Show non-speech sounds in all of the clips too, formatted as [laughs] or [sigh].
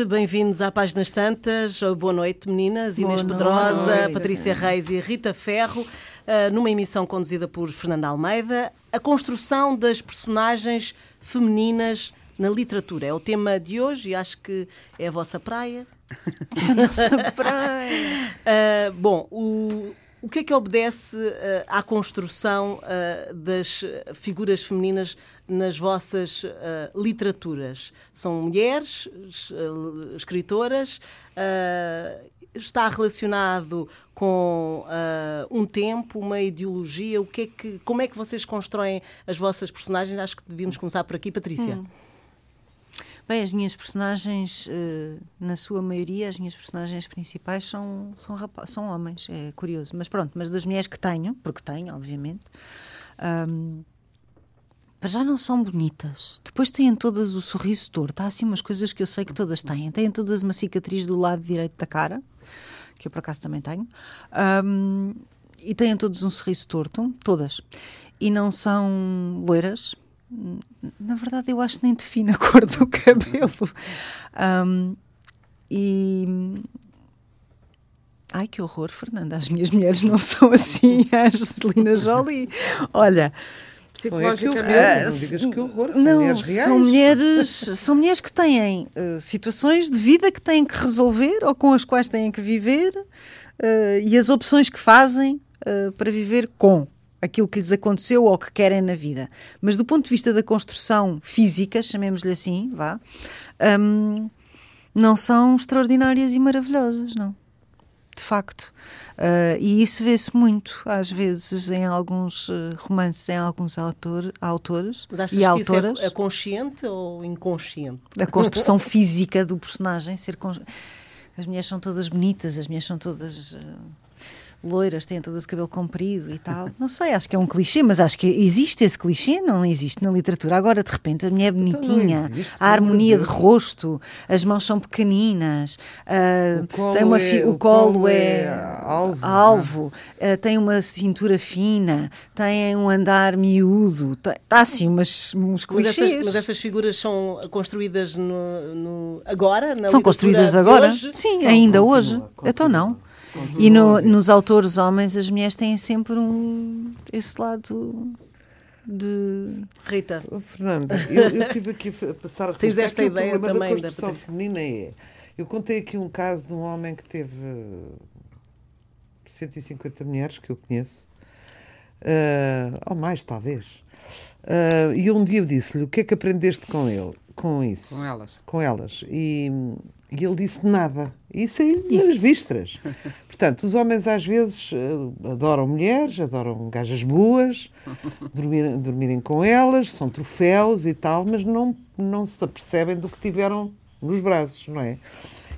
Noite, bem-vindos à Páginas Tantas. Boa noite, meninas. Boa Inês Pedrosa, noite. Patrícia Reis e Rita Ferro, uh, numa emissão conduzida por Fernanda Almeida. A construção das personagens femininas na literatura é o tema de hoje e acho que é a vossa praia. [laughs] É a nossa praia. Uh, [laughs] bom, o, o que é que obedece uh, à construção uh, das figuras femininas nas vossas uh, literaturas? São mulheres, escritoras? está relacionado com um tempo, uma ideologia? O que é que, como é que vocês constroem as vossas personagens? Acho que devíamos começar por aqui, Patrícia. Hum. Bem, as minhas personagens, na sua maioria, as minhas personagens principais são, são, são homens, é curioso. Mas pronto, mas das mulheres que tenho, porque tenho, obviamente, um, já não são bonitas. Depois têm todas o sorriso torto. Há assim umas coisas que eu sei que todas têm. Têm todas uma cicatriz do lado direito da cara, que eu por acaso também tenho. Um, e têm todos um sorriso torto, todas. E não são loiras, na verdade, eu acho que nem define a cor do cabelo. Um, e. Ai, que horror, Fernanda. As minhas mulheres não são assim. [laughs] A Celina Jolie. Olha. Psicologicamente, uh, não digas que horror. São não, mulheres reais. São mulheres, [laughs] são mulheres que têm uh, situações de vida que têm que resolver ou com as quais têm que viver uh, e as opções que fazem para viver com aquilo que lhes aconteceu ou que querem na vida. Mas do ponto de vista da construção física, chamemos-lhe assim, vá, um, não são extraordinárias e maravilhosas, não. De facto. Uh, e isso vê-se muito, às vezes, em alguns uh, romances, em alguns autor, autores Mas achas e que autoras. Isso é, é consciente ou inconsciente? A construção física do personagem ser. Con... As mulheres são todas bonitas, as mulheres são todas. Uh, loiras, têm todo esse cabelo comprido e tal. Não sei, acho que é um clichê, mas acho que existe esse clichê, não existe na literatura. Agora, de repente, a mulher é bonitinha, então existe, a harmonia de rosto, as mãos são pequeninas, uh, tem uma é, o, o colo, colo é, é alvo, alvo uh, tem uma cintura fina, tem um andar miúdo, está assim umas, uns clichês. Mas essas, mas essas, figuras são construídas no, no agora? são construídas agora? Hoje? Sim, ainda hoje. Então não. E no, nos autores homens, as mulheres têm sempre um esse lado de. Rita. Oh, Fernanda, eu, eu tive aqui a passar a Tens esta ideia o também da construção feminina é. Eu contei aqui um caso de um homem que teve 150 mulheres que eu conheço, uh, ou mais talvez. Uh, e um dia eu disse-lhe: O que é que aprendeste com ele? Com isso? Com elas. Com elas. E, e ele disse nada. Isso aí nas vistas. [laughs] Portanto, os homens às vezes uh, adoram mulheres, adoram gajas boas, dormir, dormirem com elas, são troféus e tal, mas não, não se apercebem do que tiveram nos braços, não é?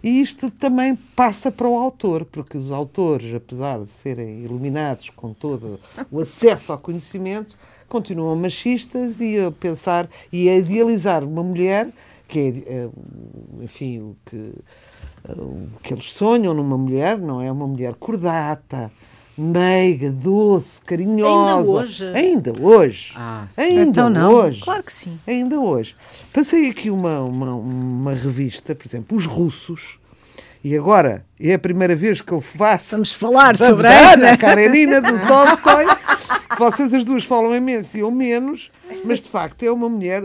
E isto também passa para o autor, porque os autores, apesar de serem iluminados com todo o acesso ao conhecimento, continuam machistas e a pensar e a idealizar uma mulher que é, enfim, o que, o que eles sonham numa mulher, não é? Uma mulher cordata, meiga, doce, carinhosa. Ainda hoje? Ainda hoje. Ah, Ainda então não. hoje. Claro que sim. Ainda hoje. Passei aqui uma, uma, uma revista, por exemplo, Os Russos, e agora é a primeira vez que eu faço. Vamos falar da sobre a Ana Karenina do [laughs] Tolstói. Vocês as duas falam imenso e eu menos, mas de facto é uma mulher,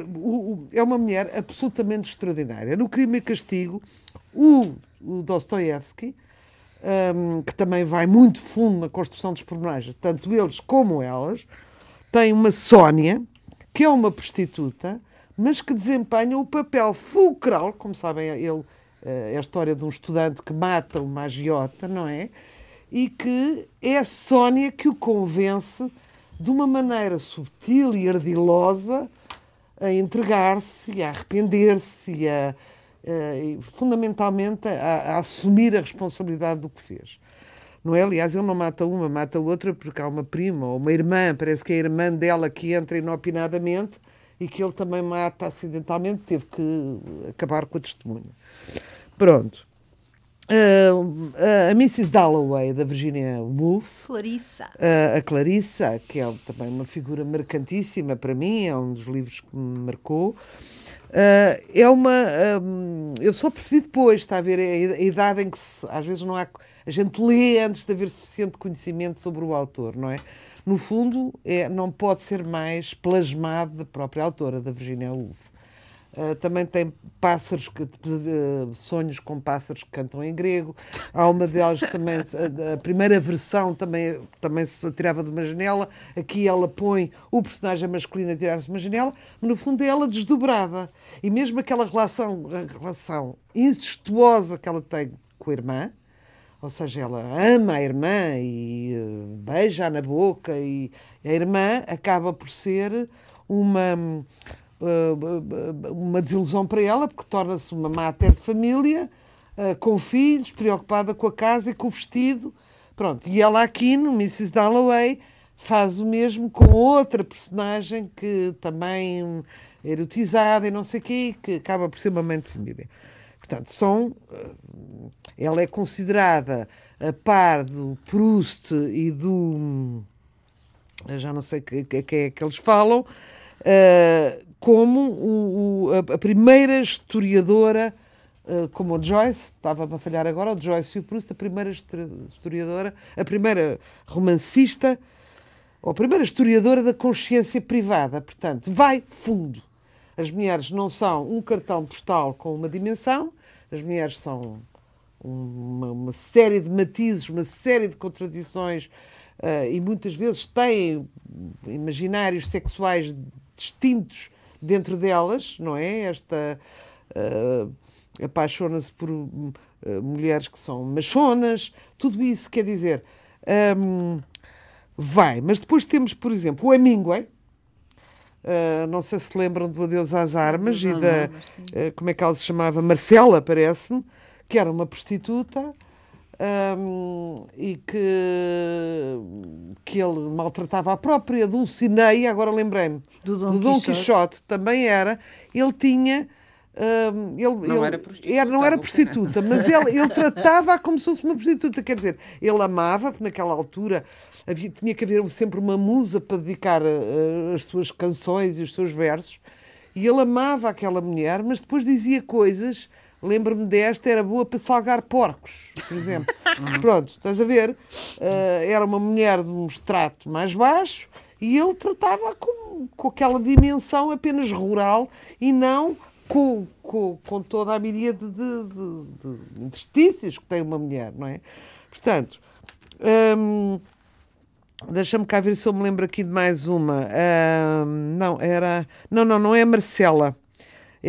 é uma mulher absolutamente extraordinária. No Crime e Castigo, o, o Dostoiévski, um, que também vai muito fundo na construção dos personagens, tanto eles como elas, tem uma Sónia, que é uma prostituta, mas que desempenha o papel fulcral, como sabem, ele é a história de um estudante que mata uma agiota, não é? E que é a Sónia que o convence de uma maneira subtil e ardilosa a entregar-se a arrepender-se a, a, fundamentalmente a, a, assumir a responsabilidade do que fez. Não é? Aliás, ele não mata uma, mata outra porque há uma prima ou uma irmã, parece que é a irmã dela que entra inopinadamente e que ele também mata acidentalmente, teve que acabar com a testemunha. Pronto. Uh, a Mrs. Dalloway, da Virginia Woolf. Clarissa. Uh, a Clarissa, que é também uma figura marcantíssima para mim, é um dos livros que me marcou. Uh, é uma. Um, eu só percebi depois, está a ver, a, a idade em que se, às vezes não há. A gente lê antes de haver suficiente conhecimento sobre o autor, não é? No fundo, é, não pode ser mais plasmado da própria autora, da Virginia Woolf. Uh, também tem pássaros, que, uh, sonhos com pássaros que cantam em grego. Há uma delas também, a, a, primeira versão também, também se atirava de uma janela. Aqui ela põe o personagem masculino a tirar-se de uma janela, mas no fundo é ela desdobrada. E mesmo aquela relação, relação incestuosa que ela tem com a irmã, ou seja, ela ama a irmã e uh, beija na boca, e a irmã acaba por ser uma uma desilusão para ela, porque torna-se uma mater de família, uh, com filhos, preocupada com a casa e com o vestido. Pronto, e ela aqui no Mrs. Dalloway faz o mesmo com outra personagem que também erotizada e não sei o quê, que acaba por ser uma mãe de família. Portanto, são, ela é considerada a par do Proust e do. Já não sei que, que, que é que eles falam, uh, como o, o, a, primeira historiadora, uh, como o Joyce, estava a falhar agora, o Joyce e o Proust, a primeira historiadora, a primeira romancista, ou a primeira historiadora da consciência privada. Portanto, vai fundo. As mulheres não são um cartão postal com uma dimensão, as mulheres são uma, uma série de matizes, uma série de contradições uh, e muitas vezes têm imaginários sexuais distintos dentro delas, não é? Esta uh, apaixona-se por uh, mulheres que são machonas, tudo isso quer dizer. Um, vai, mas depois temos, por exemplo, o Hemingway. Uh, não sei se lembram do Adeus às Armas Adeus e da. Armas, como é que ela se chamava? Marcela, parece-me, que era uma prostituta um, e que, que ele maltratava a própria Dulcinea, agora lembrei-me, do Dom, do Dom Quixote. Quixote. também era. Ele tinha. Um, ele, não, ele, era prostituta, era, não era prostituta, mas ele, ele tratava-a como se fosse uma prostituta. Quer dizer, ele amava, porque naquela altura havia, tinha que haver sempre uma musa para dedicar uh, as suas canções e os seus versos. E ele amava aquela mulher, mas depois dizia coisas Lembro-me desta, era boa para salgar porcos, por exemplo. [laughs] Pronto, estás a ver? Uh, era uma mulher de um extrato mais baixo e ele tratava com, com aquela dimensão apenas rural e não com, com, com toda a miríade de, de, de interstícios que tem uma mulher, não é? Portanto, hum, deixa-me cá ver se eu me lembro aqui de mais uma. Hum, não, era. Não, não, não é a Marcela.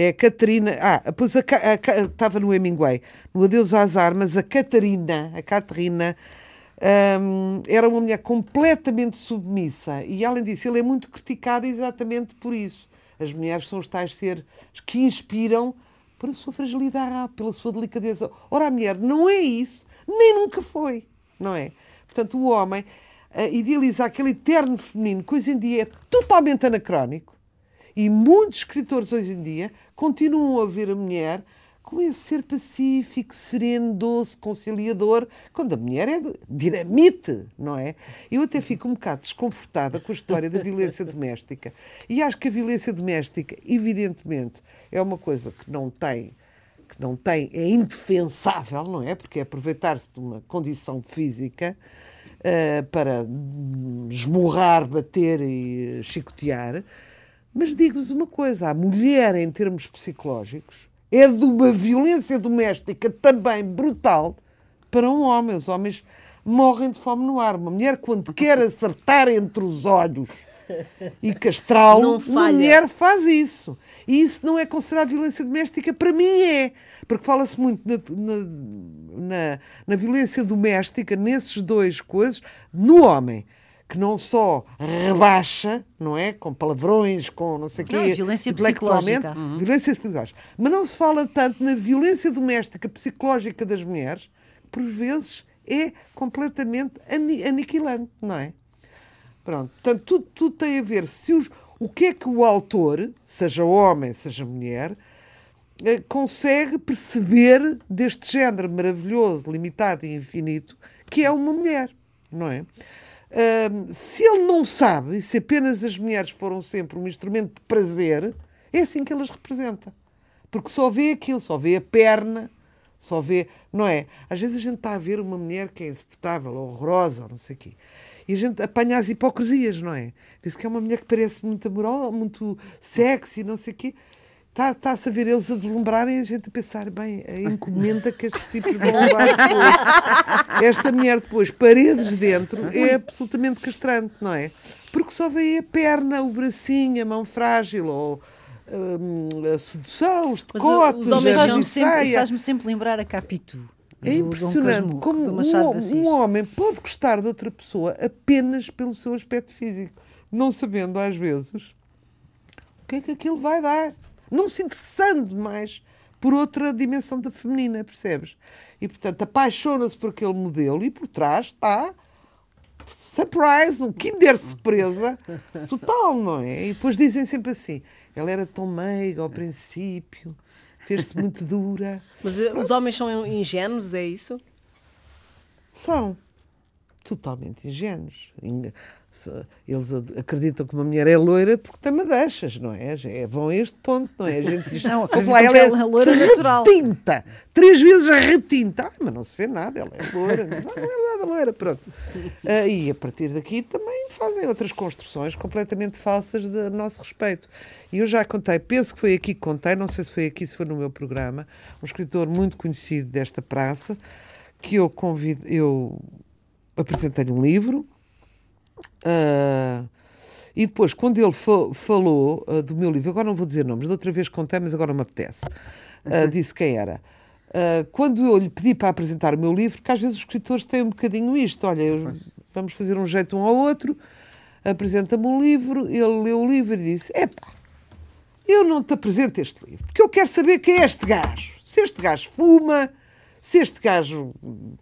É a Catarina. Ah, pois a, a, estava no Hemingway. No Adeus às Armas, a Catarina, a Catarina, um, era uma mulher completamente submissa. E, além disso, ele é muito criticado exatamente por isso. As mulheres são os tais seres que inspiram pela sua fragilidade, pela sua delicadeza. Ora, a mulher não é isso, nem nunca foi, não é? Portanto, o homem uh, idealiza aquele eterno feminino que hoje em dia é totalmente anacrónico e muitos escritores hoje em dia continuam a ver a mulher com esse ser pacífico, sereno, doce, conciliador, quando a mulher é dinamite, não é? Eu até fico um bocado desconfortada com a história da violência [laughs] doméstica. E acho que a violência doméstica, evidentemente, é uma coisa que não tem que não tem, é indefensável, não é? Porque é aproveitar-se de uma condição física uh, para esmurrar, bater e chicotear. Mas digo-vos uma coisa: a mulher, em termos psicológicos, é de uma violência doméstica também brutal para um homem. Os homens morrem de fome no ar. Uma mulher, quando quer acertar entre os olhos e castrá-lo, uma mulher faz isso. E isso não é considerado violência doméstica? Para mim é. Porque fala-se muito na, na, na, na violência doméstica, nesses dois coisas, no homem que não só rebaixa, não é? Com palavrões, com não sei o quê. Não, violência psicológica. Uhum. Violência psicológica. Mas não se fala tanto na violência doméstica psicológica das mulheres, que por vezes é completamente aniquilante, não é? Pronto. Portanto, tudo, tudo tem a ver. Se os, o que é que o autor, seja homem, seja mulher, eh, consegue perceber deste género maravilhoso, limitado e infinito, que é uma mulher, não é? Se ele não sabe, e se apenas as mulheres foram sempre um instrumento de prazer, é assim que ele as representa. Porque só vê aquilo, só vê a perna, só vê, não é? Às vezes a gente está a ver uma mulher que é insuportável, horrorosa, ou não sei o quê. E a gente apanha as hipocrisias, não é? Diz que é uma mulher que parece muito amorosa, muito sexy, não sei o quê. Está-se a ver eles a deslumbrarem e a gente a pensar, bem, a encomenda que estes tipos vão [laughs] levar depois. Esta mulher depois, paredes dentro, é absolutamente castrante, não é? Porque só vê a perna, o bracinho, a mão frágil, ou hum, a sedução, os decotes, os homens a faz-me sempre, lembrar a Capitu. É impressionante como um, um homem pode gostar de outra pessoa apenas pelo seu aspecto físico, não sabendo às vezes o que é que aquilo vai dar, não se interessando mais por outra dimensão da feminina, percebes? E portanto apaixona-se por aquele modelo e por trás está surprise, um kinder surpresa total, não é? E depois dizem sempre assim: ela era tão meiga ao princípio, fez-se muito dura. Mas eh, os homens são ingênuos, é isso? São totalmente ingênuos. Eles acreditam que uma mulher é loira porque tem madeixas, não é? Já é- Vão a este ponto, não é? A gente diz, Não, "Ouve acreditam lá, ela ela é loira natural." retinta, três vezes retinta. Ah, mas não se vê nada, ela é loira. Mas, ah, não é nada loira, pronto. Ah, e a partir daqui também fazem outras construções completamente falsas de nosso respeito. E eu já contei, penso que foi aqui que contei, não sei se foi aqui, se foi no meu programa, um escritor muito conhecido desta praça, que eu convido, eu apresentei-lhe um livro. ah, e depois, quando ele fa- falou ah, do meu livro, agora não vou dizer nomes, da outra vez contei, mas agora me apetece, ah, disse quem era. Quando eu lhe pedi para apresentar o meu livro, porque às vezes os escritores têm um bocadinho isto, olha, eu- vamos fazer um jeito um ao outro, apresenta-me um livro, ele leu o livro e disse: Epá, eu não te apresento este livro, porque eu quero saber quem é este gajo. Se este gajo fuma, se este gajo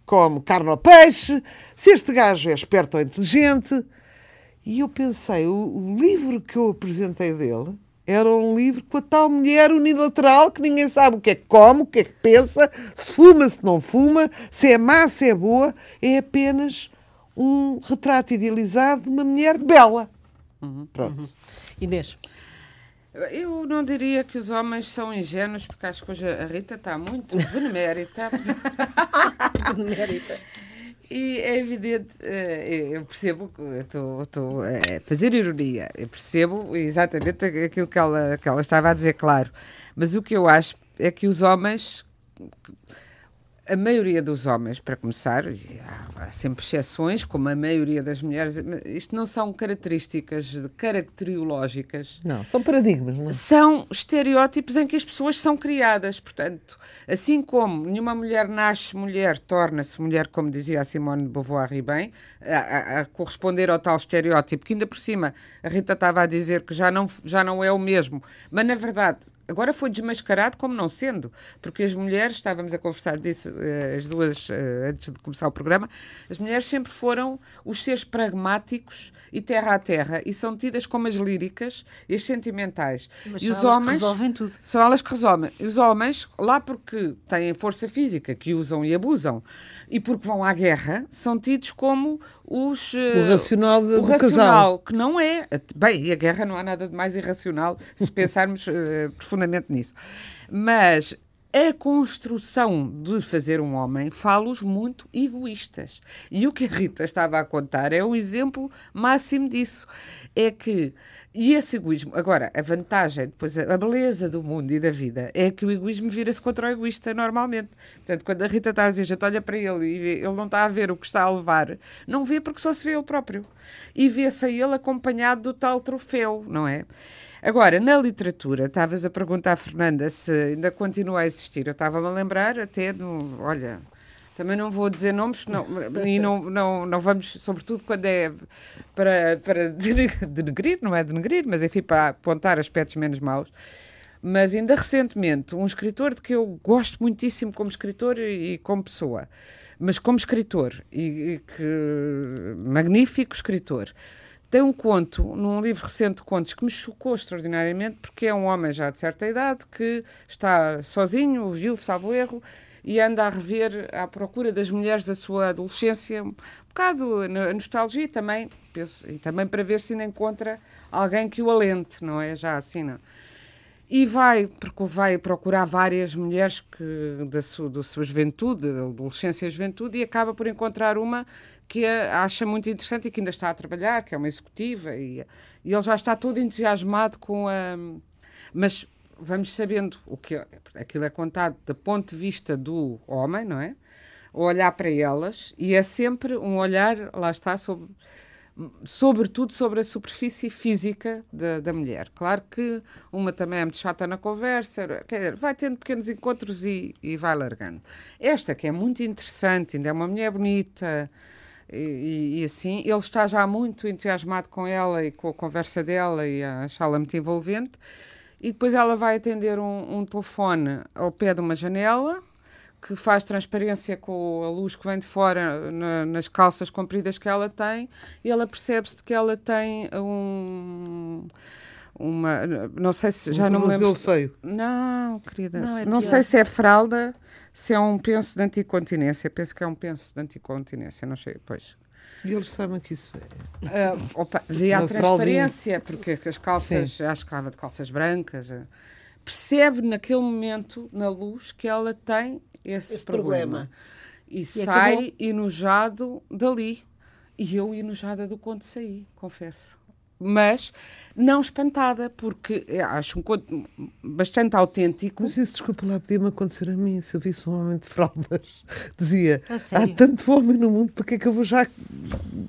come carne ou peixe, se este gajo é esperto ou inteligente. E eu pensei, o, o livro que eu apresentei dele era um livro com a tal mulher unilateral que ninguém sabe o que é que come, o que é que pensa, se fuma, se não fuma, se é má, se é boa. É apenas um retrato idealizado de uma mulher bela. Pronto. Inês. Eu não diria que os homens são ingênuos, porque acho que hoje a Rita está muito [laughs] [laughs] benemérita. E é evidente, eh, eu percebo que eu estou- estou a fazer ironia, eu percebo exatamente aquilo que ela, que ela estava a dizer, claro. Mas o que eu acho é que os homens, a maioria dos homens, para começar, e há, sempre exceções, como a maioria das mulheres, isto não são características caracteriológicas Não, são paradigmas, não é? são estereótipos em que as pessoas são criadas. Portanto, assim como nenhuma mulher nasce mulher, torna-se mulher, como dizia a Simone de Beauvoir e bem, a, a- a corresponder ao tal estereótipo, que ainda por cima a Rita estava a dizer que já não, já não é o mesmo, mas na verdade. Agora foi desmascarado como não sendo, porque as mulheres, estávamos a conversar disso eh, as duas eh, antes de começar o programa, as mulheres sempre foram os seres pragmáticos e terra a terra e são tidas como as líricas e as sentimentais. Mas e são os elas que homens resolvem tudo. são elas que resolvem. E os homens, lá porque têm força física, que usam e abusam, e porque vão à guerra, são tidos como os. eh, O racional de- o do racional, que não é. Bem, e a guerra não há nada de mais irracional se [laughs] pensarmos eh, profundamente nisso. Mas a construção de fazer um homem fala-os muito egoístas. E o que a Rita estava a contar é o exemplo máximo disso. É que, e esse egoísmo, agora, a vantagem, depois a beleza do mundo e da vida é que o egoísmo vira-se contra o egoísta normalmente. Portanto, quando a Rita está a dizer, gente olha para ele e vê- ele não está a ver o que está a levar, não vê porque só se vê ele próprio. E vê-se a ele acompanhado do tal troféu, não é? Agora, na literatura, estavas a perguntar à Fernanda se ainda continua a existir. Eu estava-me a lembrar até do. Olha, também não vou dizer nomes, não, e não, não, não vamos, sobretudo quando é para, para [laughs] denegrir, não é denegrir, mas enfim, para apontar aspectos menos maus. Mas ainda recentemente, um escritor de que eu gosto muitíssimo como escritor e, e como pessoa, mas como escritor, e, e que magnífico escritor, tem um conto, num livro recente de contos, que me chocou extraordinariamente, porque é um homem já de certa idade que está sozinho, viúvo, salvo erro, e anda a rever à procura das mulheres da sua adolescência, um bocado a nostalgia também, penso, e também para ver se ainda encontra alguém que o alente, não é? Já assim, não. E vai, porque vai procurar várias mulheres que, da, sua, da sua juventude, da adolescência e juventude, e acaba por encontrar uma que acha muito interessante e que ainda está a trabalhar, que é uma executiva, e, e ele já está todo entusiasmado com a. Mas vamos sabendo o que aquilo é contado do ponto de vista do homem, não é? O olhar para elas, e é sempre um olhar, lá está, sobre sobretudo sobre a superfície física da, da, mulher. Claro que uma também é muito chata na conversa, quer dizer, vai tendo pequenos encontros e, e vai largando. Esta, que é muito interessante, ainda é uma mulher bonita. E, e, assim, ele está já muito entusiasmado com ela e com a conversa dela e a achá-la muito envolvente. E depois ela vai atender um, um telefone ao pé de uma janela que faz transparência com a luz que vem de fora na, nas calças compridas que ela tem e ela percebe-se que ela tem um uma não sei se já um não me lembro feio. não querida não, é não sei se é fralda se é um penso de anticontinência penso que é um penso de anticontinência não sei pois e eles sabem que isso é. Uh, opa, via a transparência, porque as calças, Sim. acho que estava de calças brancas, uh, percebe naquele momento, na luz, que ela tem esse, esse problema. problema. E, e sai acabou... enojado dali. E eu, enojada do conto, saí, confesso. Mas não espantada, porque acho um conto bastante autêntico. Mas isso, desculpa lá, podia-me acontecer a mim. Se eu visse um homem de fraldas, [laughs] dizia: há tanto homem no mundo, porque é que eu vou já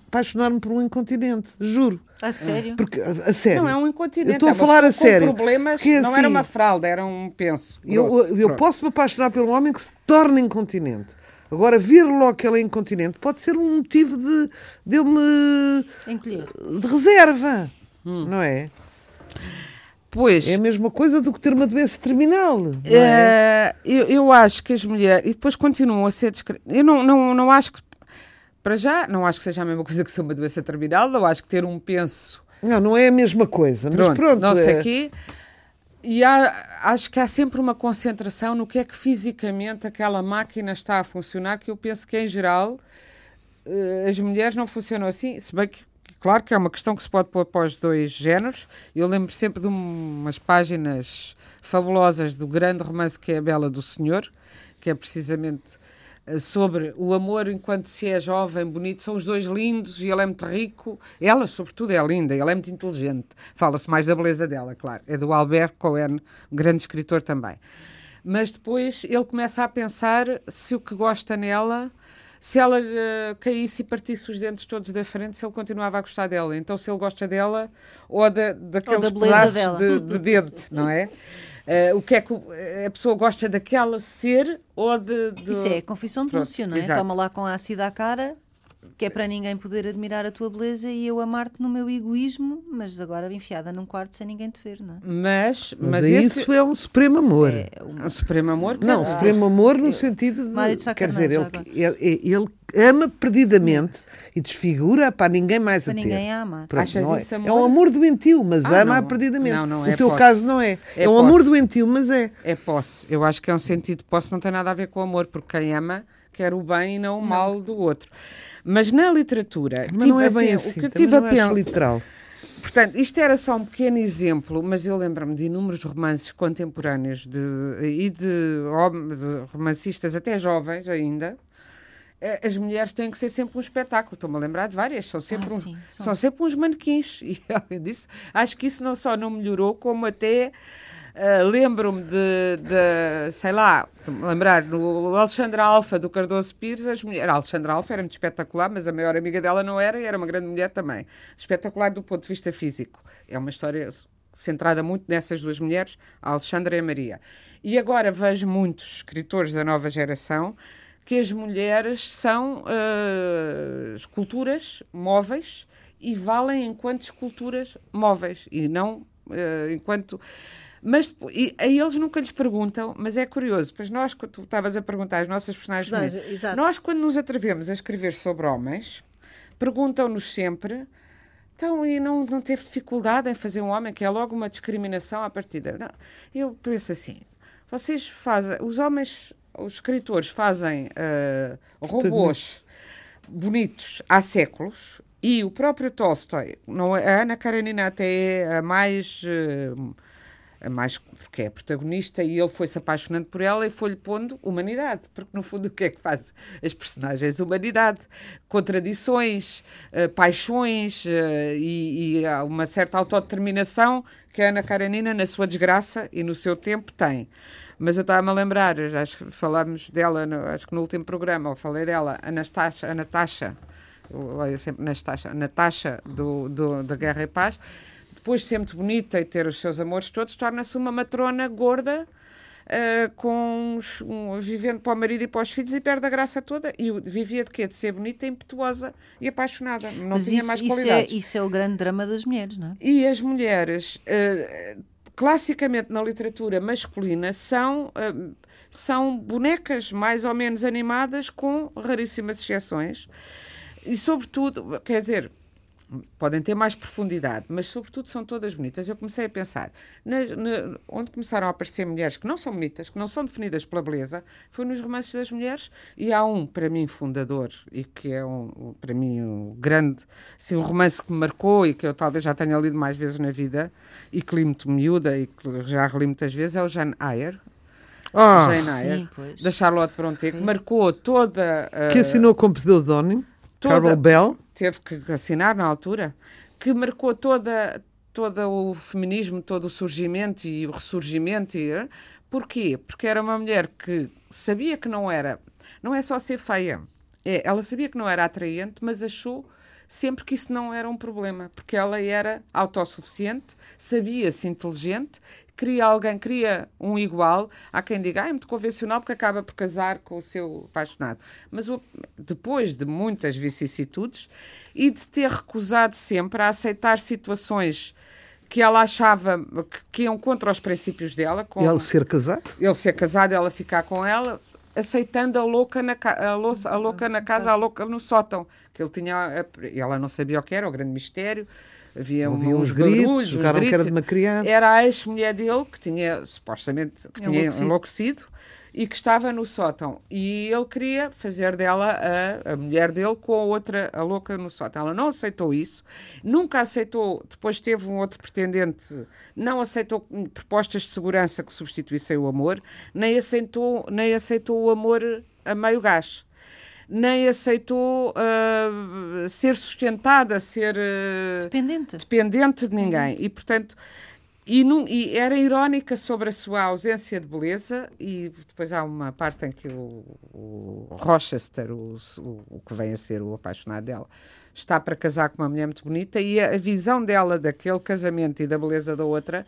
apaixonar-me por um incontinente? Juro. A sério? Porque, a sério. Não é um incontinente. Eu estou a falar a sério. problemas, porque, não assim, era uma fralda, era um penso. Eu, eu posso me apaixonar por um homem que se torna incontinente. Agora, vir logo que ele é incontinente pode ser um motivo de, de eu me. Encolher. de reserva. Hum. Não é? Pois. É a mesma coisa do que ter uma doença terminal. É? é eu, eu acho que as mulheres. E depois continuam a ser discretas. Eu não, não, não acho que. Para já, não acho que seja a mesma coisa que ser uma doença terminal. Eu acho que ter um penso. Não, não é a mesma coisa. Pronto, mas pronto. Não sei é... aqui. E há, acho que há sempre uma concentração no que é que fisicamente aquela máquina está a funcionar, que eu penso que, em geral, eh, as mulheres não funcionam assim, se bem que, claro que é uma questão que se pode pôr para os dois géneros. Eu lembro sempre de umas páginas fabulosas do grande romance que é a Bela do Senhor, que é precisamente sobre o amor enquanto se é jovem, bonito, são os dois lindos e ele é muito rico. Ela, sobretudo, é linda, ele é muito inteligente. Fala-se mais da beleza dela, claro. É do Albert Cohen, um grande escritor também. Mas depois ele começa a pensar se o que gosta nela, se ela uh, caísse e partisse os dentes todos da frente, se ele continuava a gostar dela. Então, se ele gosta dela ou da, daqueles ou da pedaços de, de dente, não é? [laughs] Uh, o que é que a pessoa gosta daquela ser ou de. de... Isso é confissão de Lúcio, não é? Exato. Toma lá com a ácida à cara, que é para ninguém poder admirar a tua beleza e eu amar-te no meu egoísmo, mas agora enfiada num quarto sem ninguém te ver, não é? Mas, mas, mas esse... isso é um supremo amor. É um... um supremo amor? Não, um supremo amor no sentido de. de quer dizer, ele, ele, ele ama perdidamente e desfigura para ninguém mais para a ter. ninguém ama. Pronto, é, é, um amor doentio, mas ah, ama não. perdidamente. Não, não, é o teu posse. caso não é. É, é um posse. amor doentio, mas é. É posse. Eu acho que é um sentido de posse, não tem nada a ver com amor, porque quem ama quer o bem e não o mal não. do outro. Mas na literatura, mas não é bem assim, o que tive a pensar literal. Portanto, isto era só um pequeno exemplo, mas eu lembro-me de inúmeros romances contemporâneos de, e de, de romancistas até jovens ainda, eh, as mulheres têm que ser sempre um espetáculo. Estou-me a lembrar de várias, são sempre, ah, um, sim, são. são. sempre uns manequins. [laughs] E além disso, acho que isso não só não melhorou, como até uh, lembro-me de, de, sei lá, lembrar, no Alexandra Alfa do Cardoso Pires, as mulheres. A Alexandra Alfa era muito espetacular, mas a maior amiga dela não era e era uma grande mulher também. Espetacular do ponto de vista físico. É uma história centrada muito nessas duas mulheres, a Alexandra e a Maria. E agora vejo muitos escritores da nova geração que as mulheres são uh, esculturas móveis e valem enquanto esculturas móveis e não uh, enquanto. Mas e, a eles nunca lhes perguntam, mas é curioso, pois nós, quando tu estavas a perguntar às nossas personagens, nós, quando nos atrevemos a escrever sobre homens, perguntam-nos sempre Então, e não, não teve dificuldade em fazer um homem, que é logo uma discriminação à partida. Não, eu penso assim, vocês fazem, os homens, os escritores fazem uh, robôs bonitos há séculos e o próprio Tolstói, não, é, a Ana Karenina até é a mais... Uh, a mais porque é protagonista e ele foi-se apaixonando por ela e foi-lhe pondo humanidade, porque no fundo o que é que faz as personagens? Humanidade, contradições, uh, paixões uh, e, e uma certa autodeterminação que a Ana Karenina, na sua desgraça e no seu tempo, tem. Mas eu estava-me a lembrar, acho que falámos dela, no, acho que no último programa, eu falei dela, a Natasha, a Natasha, eu sempre Natasha, a Natasha do, do, da Guerra e Paz, depois de ser muito bonita e ter os seus amores todos, torna-se uma matrona gorda, uh, com um, vivendo para o marido e para os filhos e perde a graça toda. E vivia de quê? De ser bonita, impetuosa e apaixonada. Não Mas tinha isso, mais qualidades. Isso é, isso é o grande drama das mulheres, não é? E as mulheres, uh, classicamente na literatura masculina, são. Uh, são bonecas mais ou menos animadas, com raríssimas exceções. E, sobretudo, quer dizer, podem ter mais profundidade, mas sobretudo são todas bonitas. Eu comecei a pensar, na, na, onde começaram a aparecer mulheres que não são bonitas, que não são definidas pela beleza, foi nos romances das mulheres, e há um, para mim, fundador, e que é, um, para mim, um grande, assim, um romance que me marcou e que eu talvez já tenha lido mais vezes na vida, e que li muito miúda e que já reli muitas vezes, é o Jane Eyre. Ah, Jane Eyre, sim, da Charlotte Brontë, que marcou toda... Uh, que assinou com pseudónimo, Carol Bell teve que assinar na altura, que marcou toda, todo o feminismo, todo o surgimento e o ressurgimento. E, porquê? Porque era uma mulher que sabia que não era, não é só ser feia, é, ela sabia que não era atraente, mas achou sempre que isso não era um problema, porque ela era autossuficiente, sabia-se inteligente queria alguém, queria um igual. Há quem diga, ah, é muito convencional porque acaba por casar com o seu apaixonado. Mas o, depois de muitas vicissitudes e de ter recusado sempre a aceitar situações que ela achava que, que iam contra os princípios dela. Com ele ser casado? Ele ser casado, ela ficar com ela, aceitando a louca na, a louca, a louca na casa, a louca no sótão. Que ele tinha, ela não sabia o que era, o grande mistério havia Ouviam uns, uns gritos, barulhos, jogaram gritos. que era de uma criança. Era a ex-mulher dele que tinha, supostamente, que tinha enlouquecido. enlouquecido e que estava no sótão. E ele queria fazer dela a, a mulher dele com a outra, a louca no sótão. Ela não aceitou isso, nunca aceitou. Depois teve um outro pretendente, não aceitou propostas de segurança que substituíssem o amor, nem aceitou, nem aceitou o amor a meio gás nem aceitou uh, ser sustentada, ser uh, dependente. dependente de ninguém. E, portanto, e, num, e, era irónica sobre a sua ausência de beleza, e depois há uma parte em que o, o Rochester, o, o, o, que vem a ser o apaixonado dela, está para casar com uma mulher muito bonita, e a, a visão dela daquele casamento e da beleza da outra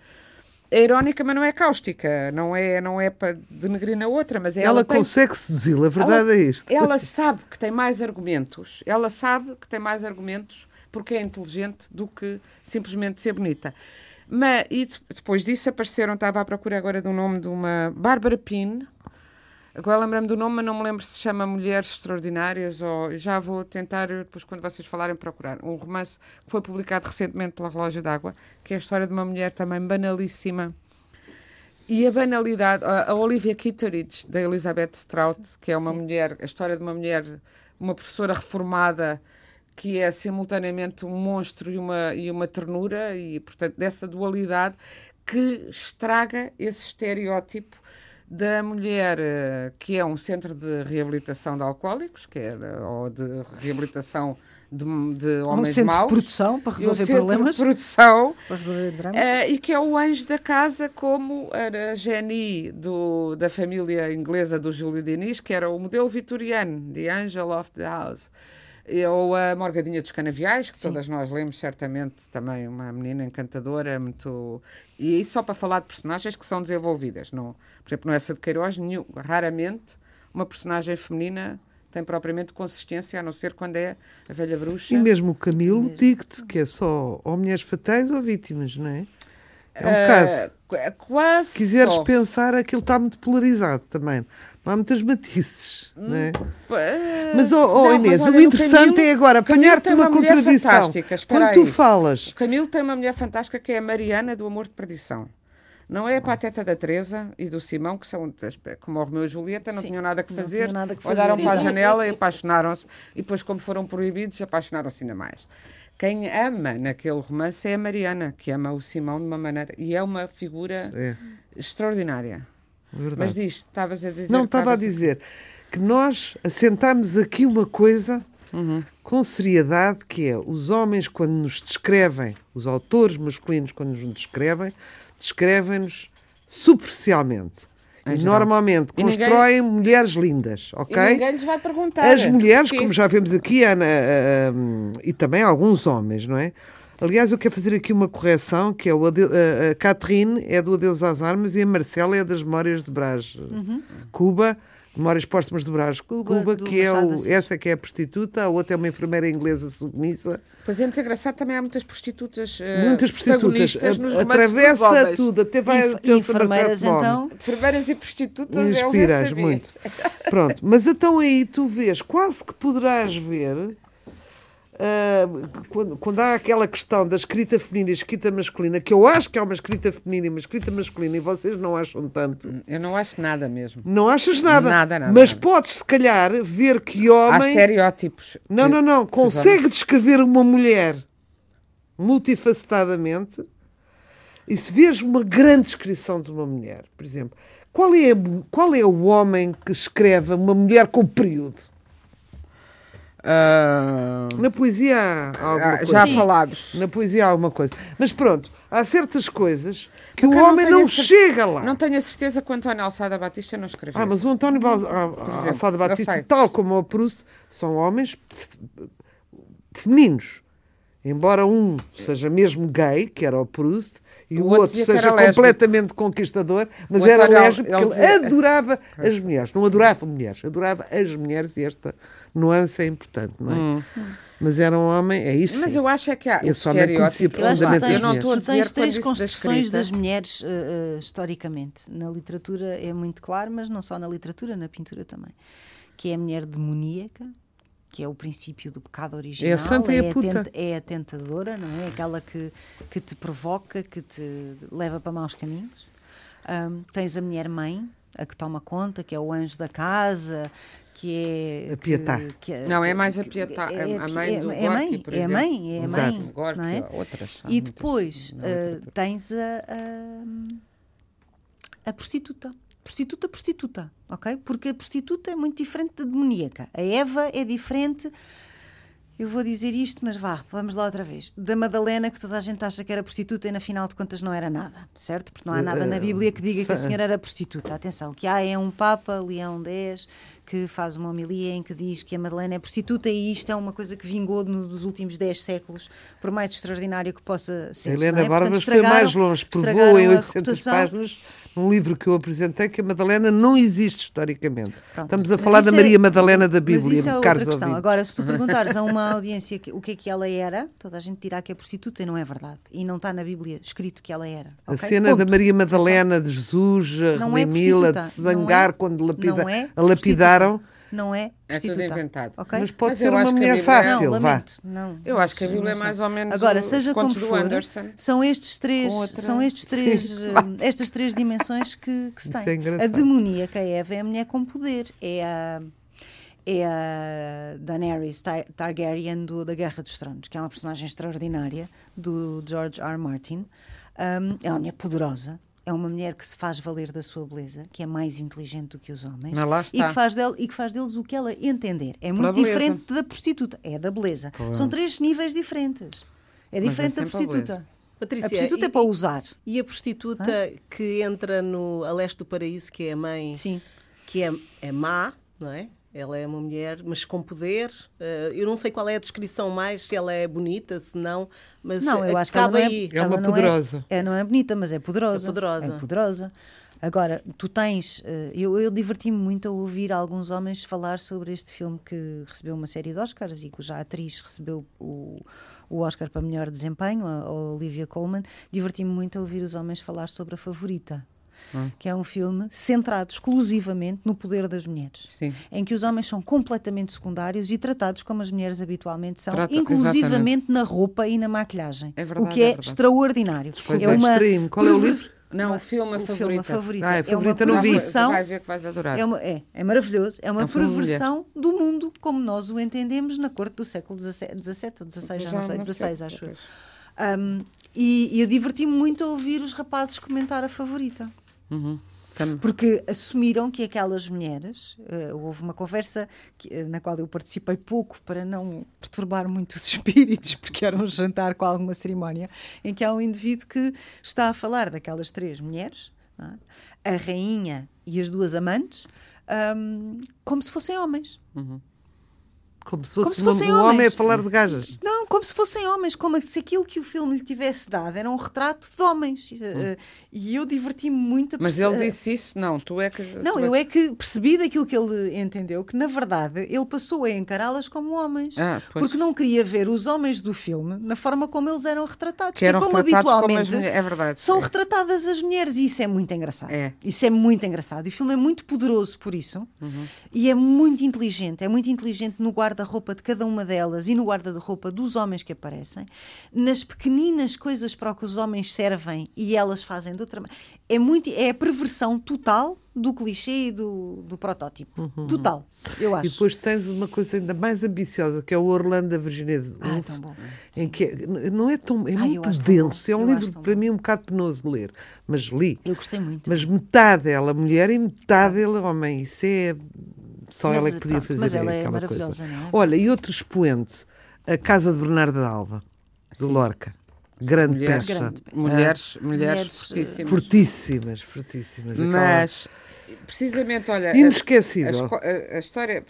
é irónica, mas não é cáustica, não é, não é para denegrir na outra, mas é ela, ela consegue seduzi-la, a verdade ela, é isto. Ela sabe que tem mais argumentos, ela sabe que tem mais argumentos porque é inteligente do que simplesmente ser bonita. Mas, e depois disso apareceram, estava à procura agora do nome de uma Bárbara Pine, Agora lembro-me do nome, mas não me lembro se chama Mulheres Extraordinárias ou já vou tentar, depois quando vocês falarem, procurar. Um romance que foi publicado recentemente pela Relógio d'Água, que é a história de uma mulher também banalíssima. E a banalidade, a, Olivia Kitteridge, da Elizabeth Strout, que é uma Sim. mulher, a história de uma mulher, uma professora reformada, que é simultaneamente um monstro e uma, e uma ternura, e portanto dessa dualidade que estraga esse estereótipo da mulher eh, que é um centro de reabilitação de alcoólicos, que é, ou de reabilitação de, de homens um centro maus. de produção para resolver um problemas. de produção. Para resolver dramas. Uh, e que é o anjo da casa, como era a Jenny do, da família inglesa do Júlio Diniz, que era o modelo vitoriano, The Angel of the House. Ou a Morgadinha dos Canaviais, que Sim. todas nós lemos certamente, também uma menina encantadora, muito. E isso só para falar de personagens que são desenvolvidas. Não, por exemplo, no Essa de Queiroz, nenhum, raramente uma personagem feminina tem propriamente consistência, a não ser quando é a velha bruxa. E mesmo o Camilo, digo-te que é só ou mulheres fatais ou vítimas, não é? É um bocado. Ah, qu- quase. Se quiseres só. pensar, aquilo está muito polarizado também. Não há muitas matizes. Não é? Ah, Mas, oh, oh, não, Inês, olha, o interessante Camilo- é agora apanhar-te uma mulher contradição. fantástica, espera Quando tu aí. falas, O Camilo tem uma mulher fantástica que é a Mariana do Amor de Perdição. Não é a pateta da Teresa e do Simão, que são como o Romeu e Julieta, não Sim, tinham nada que fazer, nada que olharam fazer, para a janela e apaixonaram-se. E depois, como foram proibidos, apaixonaram-se ainda mais. Quem ama naquele romance é a Mariana, que ama o Simão de uma maneira. E é uma figura É. extraordinária. Verdade. Mas diz, estavas a dizer. Não estava a dizer que nós assentamos aqui uma coisa Uhum. com seriedade, que é os homens quando nos descrevem, os autores masculinos quando nos descrevem, descrevem-nos superficialmente. Em E geral. normalmente E ninguém- constroem mulheres lindas, ok? E ninguém lhes vai perguntar. As mulheres, Porquê? como já vemos aqui, Ana, ah, ah, e também alguns homens, não é? Aliás, eu quero fazer aqui uma correção, que é o a, a Catherine é do Adeus às Armas e a Marcela é das Memórias de Brás Cuba, Memórias Póstumas de Brás Cuba, Cuba, que é o, essa que é a prostituta, a outra é uma enfermeira inglesa submissa. Pois é, muito engraçado, também há muitas prostitutas. eh, Muitas prostitutas. a- Atravessa tudo, até vai ter enfermeiras, então. Enfermeiras e prostitutas é o Inspiras verso da muito. Pronto, mas então aí tu vês, quase que poderás ver, ah, quando, quando há aquela questão da escrita feminina e escrita masculina, que eu acho que há uma escrita feminina e uma escrita masculina e vocês não acham tanto. Eu não acho nada mesmo. Não achas nada. Nada, nada, mas nada. podes, se calhar, ver que Há homem. estereótipos. Não, que- não, não. Consegue descrever uma mulher multifacetadamente e se vês uma grande descrição de uma mulher, por exemplo, qual é, qual é o homem que escreve uma mulher com período? Ah, Na poesia há alguma ah, coisa. já falámos. Na poesia há alguma coisa. Mas pronto, há certas coisas que Porque o homem não cer- chega lá. Não tenho a certeza que o António Alçada Batista não escreveu. Ah, mas o António exemplo, Alçada não Batista, tal como o Proust, são homens fe- femininos. Embora um seja mesmo gay, que era o Proust, e O o, outro outro seja lésbico. completamente conquistador, mas O era lésbico, ele porque ele dizia- adorava as mulheres. Não adorava mulheres, adorava as mulheres, e esta nuance é importante, não é? Mas era um homem, é isso. Hum. Mas sim. eu acho é que há homem conhecia estereótipo. Eu acho que tens, Eu não estou a tu dizer tens três da construções escrita. das mulheres eh, historicamente. Na literatura é muito claro, mas não só na literatura, na pintura também. Que é a mulher demoníaca, que é o princípio do pecado original. É a santa e a puta. tent- é a tentadora, não é? Aquela que, que te provoca, que te leva para maus caminhos. Ahm, tens a mulher mãe, a que toma conta, que é o anjo da casa, que é. A Pietá. que- que é- Não, é mais a Pietá, é- a mãe é- do é a mãe, Gorky, por é a exemplo. mãe, é a Exato. mãe. Gorky, não é? outras. há E depois literatura. tens a, a, a prostituta. Prostituta, prostituta, ok? Porque a prostituta é muito diferente da demoníaca. A Eva é diferente. Eu vou dizer isto, mas vá, vamos lá outra vez. Da Madalena, que toda a gente acha que era prostituta e na final de contas não era nada, certo? Porque não há nada na Bíblia que diga que a [laughs] senhora era prostituta. Atenção, que há é um Papa, Leão X, que faz uma homilia em que diz que a Madalena é prostituta e isto é uma coisa que vingou nos últimos 10 séculos, por mais extraordinário que possa ser. A Helena é? Barbas foi mais longe, provou em a 800 reputação. páginas, num livro que eu apresentei, que a Madalena não existe historicamente. Pronto. Estamos a Mas falar da é- Maria Madalena da Mas Bíblia, isso é outra questão. ouvintes. Agora, se tu [laughs] perguntares a uma audiência que- o que é que ela era, toda a gente dirá que é prostituta e não é verdade. E não está na Bíblia escrito que ela era. A ok? cena Ponto. da Maria Madalena, de Jesus, a Não é de se zangar não é- quando lapida- é a lapidaram. prostituta. Não é É tudo prostituta. inventado. ok? Mas pode Mas ser uma mulher é- fácil, não, lamento, não. Eu acho que a Sim, Bíblia é mais ou menos Agora, os seja como for, Anderson. são estes três, outra- são estes três, eh, estas três dimensões que, que se é têm. engraçado. a demoníaca Eva é a mulher com poder, é a é a Daenerys Tar- Targaryen do, da Guerra dos Tronos, que é uma personagem extraordinária do George R. R. Martin. Um, é uma mulher poderosa, é uma mulher que se faz valer da sua beleza, que é mais inteligente do que os homens Mas lá e que, faz del- e que faz deles o que ela entender. É muito beleza. diferente da prostituta, é da beleza. São três níveis diferentes. É é diferente da sempre a prostituta. Patrícia, a prostituta e- é para usar. E a prostituta que entra no A Leste do Paraíso, que é a mãe, Sim. que é, é má, não é? Ela é uma mulher, mas com poder. Uh, eu não sei qual é a descrição mais, se ela é bonita, se não, mas não, eu acho que ela não é, aí. É uma não poderosa. É, é, não é bonita, mas é poderosa. É poderosa. É poderosa. Agora, tu tens. Uh, eu eu diverti-me muito a ouvir alguns homens falar sobre este filme que recebeu uma série de Oscars e cuja atriz recebeu o, o Oscar para melhor desempenho, a, a Olivia Colman. Diverti-me muito a ouvir os homens falar sobre a favorita. Hum. Que é um filme centrado exclusivamente no poder das mulheres, Sim. em que os homens são completamente secundários e tratados como as mulheres habitualmente são, Trata- inclusivamente na roupa e na maquilhagem. É verdade, o que é é, extraordinário. Coisa é uma extreme. Qual é o livro? Não, o filme, a o favorita. filme A Favorita. Ah, é Favorita uma não vi. Vai ver que vais adorar. é, uma- é, é maravilhoso. É uma É um filme de perversão do mundo como nós o entendemos na corte do século XVII ou XVI, já não sei, XVI, acho eu. Um, e, e eu diverti-me muito a ouvir os rapazes comentar a favorita. Uhum. Porque assumiram que aquelas mulheres, eh, houve uma conversa que- eh, na qual eu participei pouco para não perturbar muito os [laughs] espíritos, porque era um jantar com alguma cerimónia, em que há um indivíduo que está a falar daquelas três mulheres, é? a rainha e as duas amantes, ahm, como se fossem homens. Como se fosse, Como se fossem um homem a homens. falar de gajas. Não, como se fossem homens, como se aquilo que o filme lhe tivesse dado era um retrato de homens. Eh, E eu diverti-me muito a Mas perce- ele disse isso? Não, tu é que. Não, tu eu é que percebi daquilo que ele entendeu que, na verdade, ele passou a encará-las como homens. Ah, porque não queria ver os homens do filme na forma como eles eram retratados. Que eram como retratados como habitualmente as mulheres. É verdade. são é. retratadas as mulheres e isso é muito engraçado. É. Isso é muito engraçado. E o filme é muito poderoso por isso Uhum. e é muito inteligente. É muito inteligente no guarda-roupa de cada uma delas e no guarda-roupa dos homens que aparecem, nas pequeninas coisas para que os homens servem e elas fazem de outra maneira. É, muito, é a perversão total do clichê e do, do protótipo. Total, eu acho. E depois tens uma coisa ainda mais ambiciosa, que é o Orlando da Virginia de Ah, Woolf, tão bom. em que é- não é tão é eu muito denso, é um Eu livro para bom. mim um bocado penoso de ler, mas li. Eu gostei muito. Mas metade ela mulher e metade ele homem. Isso é só Mas, ela é que podia pronto, fazer mas ela é aquela maravilhosa, coisa. não é? Olha, e outro expoente, a Casa de Bernardo de Alva, de Lorca. Grande mulheres, peça. Grande peça. mulheres, mulheres, Mulheres, fortíssimas. Fortíssimas, fortíssimas. aquela- Mas, precisamente, olha. Inesquecível. A, a- a história.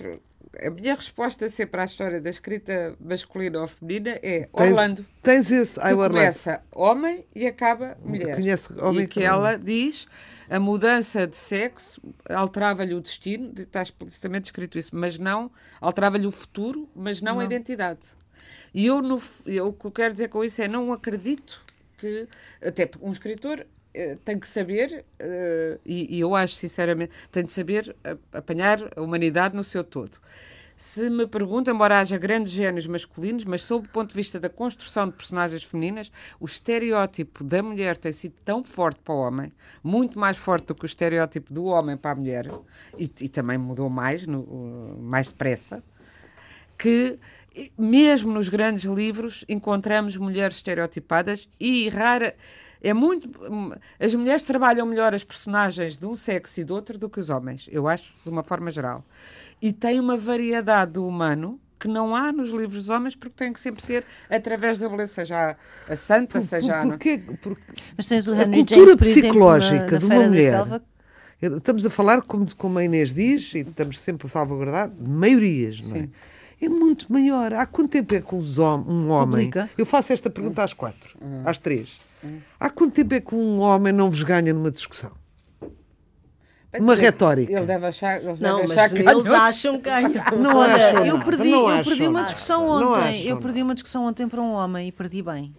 A minha resposta sempre à história da escrita masculina ou feminina é Tens- Orlando. Tens esse. Ai, Orlando. começa homem e acaba mulher. Conhece homem e que que- ela diz a mudança de sexo alterava-lhe o destino, está explicitamente escrito isso, mas não alterava-lhe o futuro, mas não, a identidade. E eu, no, eu, o que eu quero dizer com isso é não acredito que até porque um escritor eh, tem que saber, eh, e, eu acho sinceramente, tem de saber apanhar a humanidade no seu todo. Se me perguntam, embora haja grandes génios masculinos, mas sob o ponto de vista da construção de personagens femininas, o estereótipo da mulher tem sido tão forte para o homem, muito mais forte do que o estereótipo do homem para a mulher, e, e também mudou mais, no- mais depressa, que mesmo nos grandes livros encontramos mulheres estereotipadas e rara é muito hum, as mulheres trabalham melhor as personagens de um sexo e do outro do que os homens eu acho de uma forma geral e tem uma variedade do humano que não há nos livros dos homens porque tem que sempre ser através da beleza seja a, a santa Por- seja a- por- porquê- porque Mas tens o a Henry cultura James, por exemplo, psicológica na, na de uma mulher. Selva. Estamos a falar, como, como a Inês diz, e estamos sempre a salvaguardar, de maiorias, não é? Sim. É muito maior. Há quanto tempo é que um homem. Publica. Eu faço esta pergunta às quatro, às três. Há quanto tempo é que um homem não vos ganha numa discussão? Uma retórica. ele deve achar, eles Não, mas achar que eles acham que. [laughs] Não Olha, acham eu perdi, não eu perdi uma discussão Não ontem. Eu perdi uma discussão ontem para um homem e perdi bem.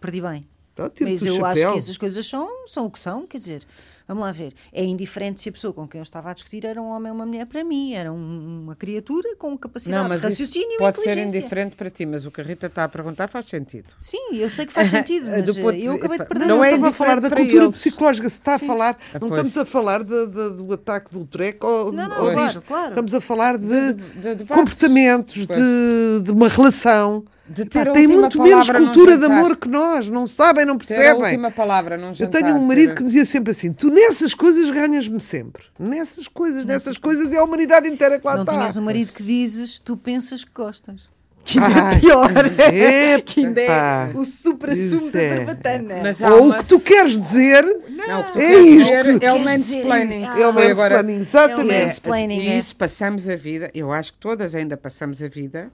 Perdi bem. Então, Mas eu acho chapéu. que essas coisas são, são o que são, quer dizer, vamos lá ver. É indiferente se a pessoa com quem eu estava a discutir era um homem ou uma mulher para mim. Era um- uma criatura com capacidade Não, mas de raciocínio isso e pode ser indiferente para ti, mas o que a Rita está a perguntar faz sentido. Sim, eu sei que faz [laughs] sentido, mas Do ponto de- eu acabei de perder. Não Não, é estava a falar da cultura eles. psicológica. Se está a falar, Ah, não estamos a falar de- de- do ataque do treco ou, Não, não, ou claro, claro. Estamos a falar de, De- comportamentos, de uma relação. De ter Pá, tem muito menos cultura de amor que nós. Não sabem, não Ter a percebem. última palavra num Eu tenho um marido ter- que me dizia sempre assim: tu nessas coisas ganhas-me sempre. Nessas coisas, nessas coisas é a humanidade inteira que lá Não está. tinhas um marido que dizes, tu pensas que gostas. Que ainda Ai, é pior. epa. que ainda é [laughs] o Isso supra-sumo da é. barbatana. Há Ou o que tu queres dizer Não, o que É isto. É o mansplaining. É o mansplaining, exatamente. É o mansplaining, E é. isso passamos a vida, eu acho que todas ainda passamos a vida.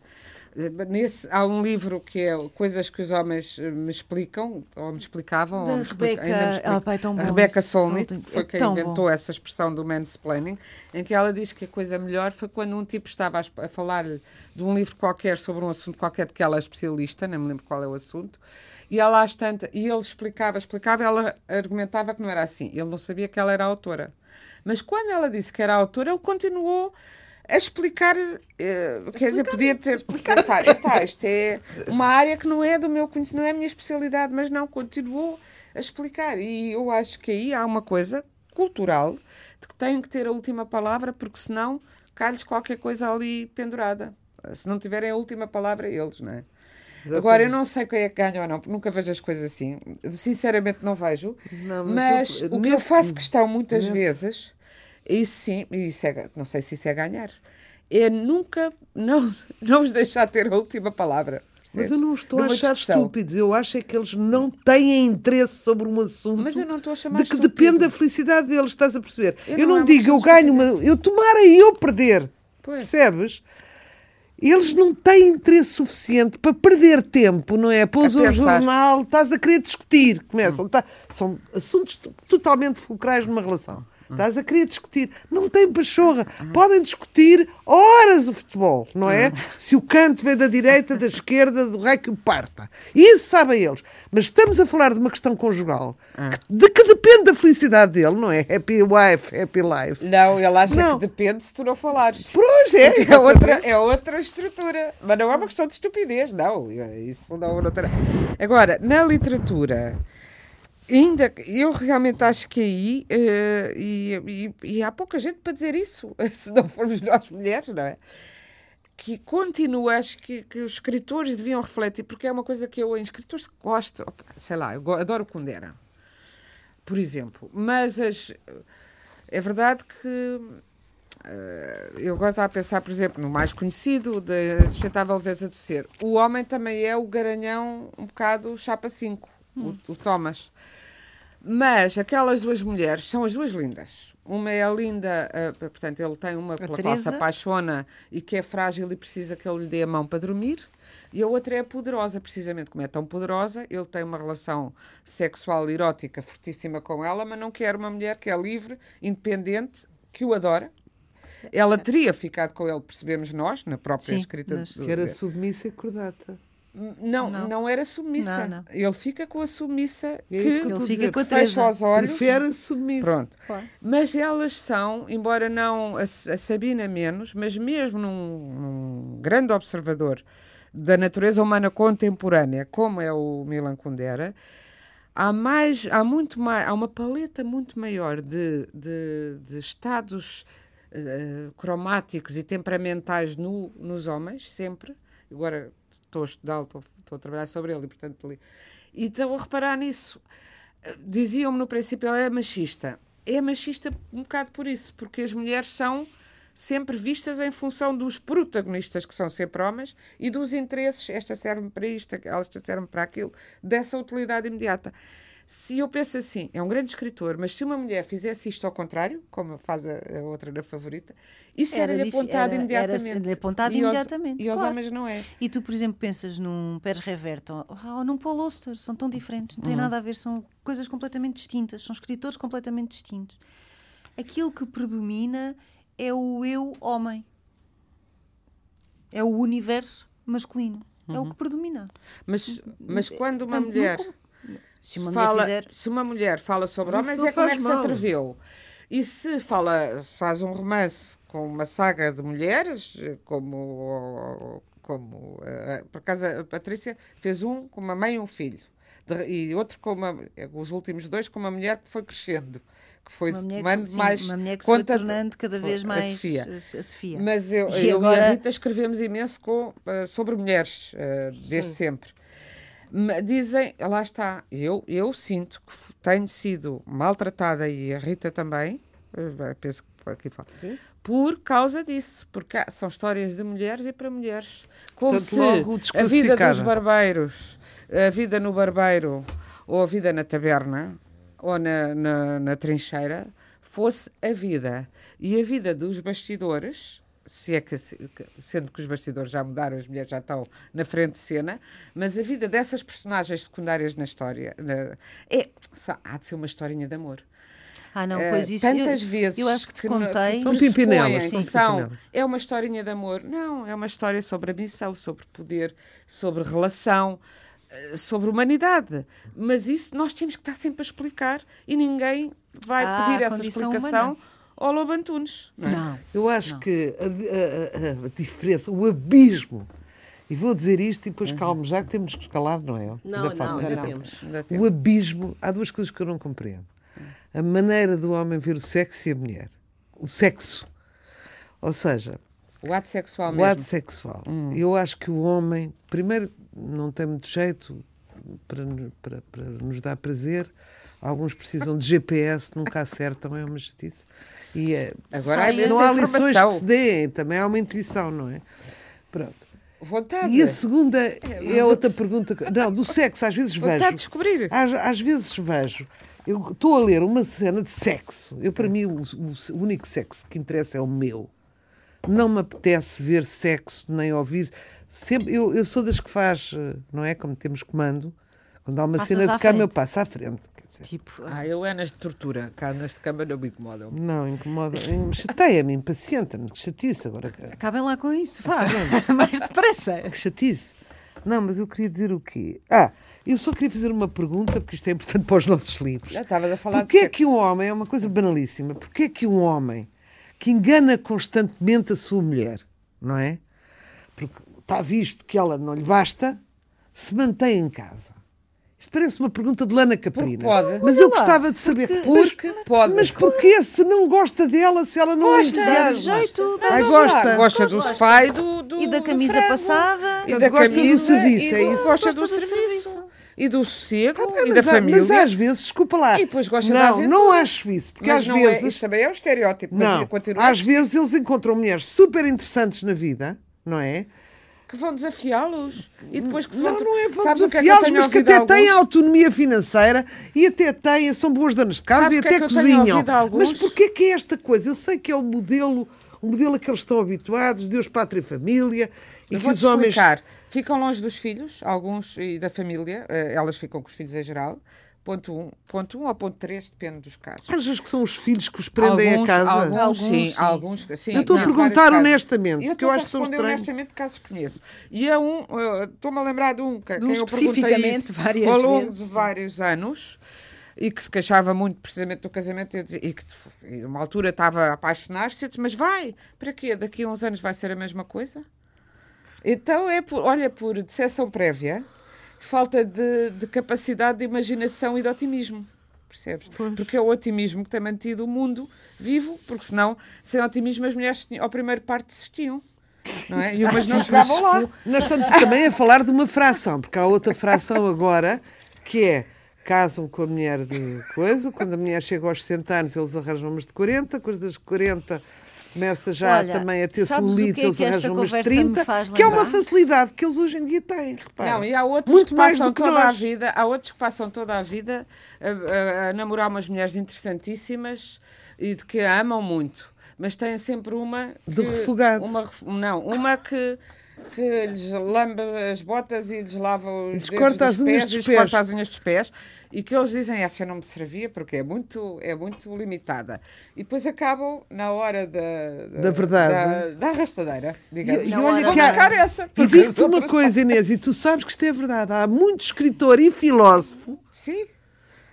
Nesse, há um livro que é Coisas que os Homens eh, me explicam, ou me explicavam, Da ou me Rebeca- explica- é tão a bom Rebecca esse Solnit, que foi quem tão inventou bom. essa expressão do mansplaining, em que ela diz que a coisa melhor foi quando um tipo estava a, esp- a falar de um livro qualquer sobre um assunto qualquer de que ela é especialista, nem me lembro qual é o assunto, e ela às tantas, e ele explicava, explicava, ela argumentava que não era assim. Ele não sabia que ela era autora. Mas quando ela disse que era autora, ele continuou a explicar, eh, quer dizer, podia ter pensar, epá, isto é uma área que não é do meu conhecimento, não é a minha especialidade, mas não, continuou a explicar. E eu acho que aí há uma coisa cultural de que têm que ter a última palavra, porque senão cai-lhes qualquer coisa ali pendurada. Se não tiverem a última palavra, eles, não é? Agora, eu não sei quem é que ganha ou não, porque nunca vejo as coisas assim. Sinceramente, não vejo. Não, mas mas eu- o que eu faço questão muitas nesse- vezes, isso sim, e isso é, não sei se isso é ganhar, é nunca não, [laughs] não vos deixar ter a última palavra. Mas eu não estou a Numa achar discussão. estúpidos. Eu acho é que eles não têm interesse sobre um assunto Mas eu não estou a chamar de que estúpido. depende a felicidade deles, estás a perceber? Eu Eu, não não, é digo, eu ganho uma. Eu tomara eu perder. Pois. Percebes? Eles não têm interesse suficiente para perder tempo, não é? Pôs A o jornal, estás a querer discutir. Começam, tá- são assuntos totalmente fulcrais numa relação. Estás a querer discutir. Não tem pachorra. Podem discutir horas o futebol, não é? Se o canto vem da direita, da esquerda, do raio que o parta. Isso sabem eles. Mas estamos a falar de uma questão conjugal de que depende da felicidade dele, não é? Happy wife, happy life. Não, ele acha Não. que depende se tu não falares. Pois é. [laughs] É outra, é outra estrutura. Mas não é uma questão de estupidez, não. Isso não, não terá. Agora, na literatura, ainda eu realmente acho que aí, eh, e, e- e há pouca gente para dizer isso, [laughs] se não formos nós mulheres, não é? Que continua, acho que, que os escritores deviam refletir, porque é uma coisa que eu, em escritores gosto, opa, sei lá, eu adoro Kundera, por exemplo, mas as, é verdade que eh, eu agora estava a pensar, por exemplo, no mais conhecido, da sustentável leveza do ser. O homem também é o garanhão um bocado chapa 5, o, o Thomas. Mas aquelas duas mulheres são as duas lindas. Uma é a linda, eh, portanto, ele tem uma pela qual se apaixona e que é frágil e precisa que ele lhe dê a mão para dormir. E a outra é a poderosa, precisamente como é tão poderosa, ele tem uma relação sexual erótica fortíssima com ela, mas não quer uma mulher que é livre, independente, que o adora. Ela teria ficado com ele, percebemos nós, na própria Sim, escrita mas- do- Que era submissa e cordata. Não, não, Não. era submissa. Não, não. Ele fica com a submissa É que que Ele fica dizer. com a fecha os olhos. Prefere submissa. Pronto. Claro. Mas elas são, embora não a, a Sabina menos, mas mesmo num, num grande observador da natureza humana contemporânea, como é o Milan Kundera, há mais, há muito mais, há uma paleta muito maior de, de, de estados eh, cromáticos e temperamentais no, nos homens, sempre. Agora estou a estudá-lo, estou, estou a trabalhar sobre ele e, portanto, li. E estou a reparar nisso. Diziam-me no princípio, ele é machista. É machista um bocado por isso, porque as mulheres são sempre vistas em função dos protagonistas, que são sempre homens, e dos interesses. Esta serve para isto, esta serve para aquilo, dessa utilidade imediata. Se eu penso assim, é um grande escritor, mas se uma mulher fizesse isto ao contrário, como faz a, a outra na favorita, isso Era era-lhe dif- apontado era- imediatamente. era-lhe apontado E aos- imediatamente, E aos claro. homens não é. E tu, por exemplo, pensas num Pérez Reverte ou, num Paul Auster, são tão diferentes, não tem nada a ver, são coisas completamente distintas, são escritores completamente distintos. Aquilo que predomina é o eu homem, é o universo masculino, é o que predomina. Mas, mas quando uma Tanto mulher Se uma fala, mulher fizer. se uma mulher fala sobre homens, é como é que se mal. atreveu. E se fala, faz um romance com uma saga de mulheres, como, como eh, por acaso a Patrícia fez um com uma mãe e um filho, De- e outro com uma, os últimos dois com uma mulher que foi crescendo, que foi Uma se mulher, tomando que, sim, mais uma mulher que se foi tornando cada vez a mais Sofia. a, a Sofia. Mas eu, E eu e a agora- Rita escrevemos imenso com, eh, sobre mulheres, eh, desde sempre. Dizem, lá está, eu, eu sinto que tenho sido maltratada e a Rita também, eh, penso que aqui fala, por causa disso, porque são histórias de mulheres e para mulheres. Como Portanto, se a vida dos barbeiros, a vida no barbeiro ou a vida na taberna, ou na, na, na trincheira fosse a vida. E a vida dos bastidores, se é que, sendo que os bastidores já mudaram, as mulheres já estão na frente de cena, mas a vida dessas personagens secundárias na história na- é, só- há de ser uma historinha de amor. Ah, não, Eh, pois isso. tantas eu, vezes Eu acho que te que contei. São são são- é uma historinha de amor. Não, é uma história sobre ambição, sobre poder, sobre relação, eh, sobre humanidade. Mas isso nós temos que estar sempre a explicar e ninguém vai Ah, pedir essa explicação humana. Ao Lobo Antunes. Não, é? Não. Eu acho que a, a- a- a diferença, o abismo, e vou dizer isto e depois calmo, já que temos que escalar, não é? Não, Ainda não, ainda não. temos. Ainda O abismo, há duas coisas que eu não compreendo. A maneira do homem ver o sexo e a mulher. O sexo. Ou seja, O ato sexual o mesmo. ato sexual. Eu acho que o homem, primeiro, não tem muito jeito para, para, para nos dar prazer. Alguns precisam de GPS, nunca acertam, é uma justiça. E é, Agora há não há lições que se deem, também há uma intuição, não é? Pronto. Vontade. E a segunda é outra pergunta. Não, do sexo, às vezes Vontade vejo. de descobrir. Às, às vezes vejo. Eu estou a ler uma cena de sexo. Eu, para mim, o, o- único sexo que interessa é o meu. Não me apetece ver sexo nem ouvir. Sempre, eu, eu sou das que faz, eh, não é? Como temos comando. Quando há uma Passas cena de cama, eu frente. passo à frente. Quer dizer, Tipo, Ah, eu é nas de tortura. Cá nas de cama não me incomodam. não, incomoda. Chateia-me, impacienta-me. Que chatice agora. acabem lá com isso, vá. [laughs] Mais depressa. Que chatice. Não, mas eu queria dizer o quê? Ah, eu só queria fazer uma pergunta, porque isto é importante para os nossos livros. Já estavas a falar Porquê de é que um homem, é uma coisa banalíssima, porquê é que um homem que engana constantemente a sua mulher, não é? Porque está visto que ela não lhe basta, se mantém em casa. Isto parece uma pergunta de Lana Caprina. pode. Mas eu gostava de saber. Porque mas, pode. Mas porquê se não gosta dela, se ela não Gosta, é entusiasma? jeito. Ai, jeito. gosta. Gosta do sofá e do, do E da do camisa frango. passada. E da gosta do camisa, serviço, e é do- isso? Gosta Gosta do, do serviço. serviço. E do sossego Ah, e mas, da família. mas às vezes, desculpa lá. E depois gosta não, não acho isso, porque Mas às não é, vezes. isto também é um estereótipo. mas Não, às vezes eles encontram mulheres super interessantes na vida, não é? Que vão desafiá-los. E depois que se Não, vão... não é vão é desafiá-los, mas que até têm autonomia financeira e até têm, são boas donas de casa Sabes e é até tenho cozinham. Mas porquê que é esta coisa? Eu sei que é o modelo, o modelo a que eles estão habituados, Deus, pátria e família, e que os homens. explicar. Ficam longe dos filhos, alguns, e da família. eh, Elas ficam com os filhos em geral. Ponto 1 um, ponto um ou ponto 3, depende dos casos. Achas que são os filhos que os prendem alguns, a casa? Alguns, Alguns, sim, sim, alguns, sim. Eu estou a perguntar honestamente, eu porque eu acho que são responder estranhos. honestamente casos que conheço. E é um, eh, estou-me a lembrar de um, que, De um eu perguntei isso várias ao longo vezes, de vários anos e que se queixava muito precisamente do casamento e, dizia- e que e uma altura estava a apaixonar-se e disse, mas vai, para quê? Daqui a uns anos vai ser a mesma coisa? Então é por, olha, por decepção prévia, falta de, de capacidade de imaginação e de otimismo. Percebes? Porque é o otimismo que tem mantido o mundo vivo, porque senão, sem otimismo, as mulheres ao primeiro parte desistiam. Não é? E umas não chegavam lá. Nós estamos também a falar de uma fração, porque há outra fração agora que é casam com a mulher de coisa, quando a mulher chega aos 60 anos eles arranjam umas de 40, com as das 40 começa já Olha, também a ter é eles que esta arranjam umas conversa me 30, faz que é uma facilidade que eles hoje em dia têm, repara. Não, e há outros Muito que mais passam do que toda a nós. vida, há outros que passam toda a vida a, a- a namorar umas mulheres interessantíssimas e de que a amam muito, mas têm sempre uma De que- refogado. Uma, não, uma que que lhes lambe as botas e lhes lava os corta as unhas pés, dos e pés. corta as unhas dos pés e que eles dizem essa não me servia porque é muito é muito limitada e depois acabam na hora da Da verdade. da, da arrastadeira E, digamos e Não, olha que vou há, buscar essa e digo-te uma coisa, Inês, e tu sabes que isto é verdade. Há muito escritor e filósofo sim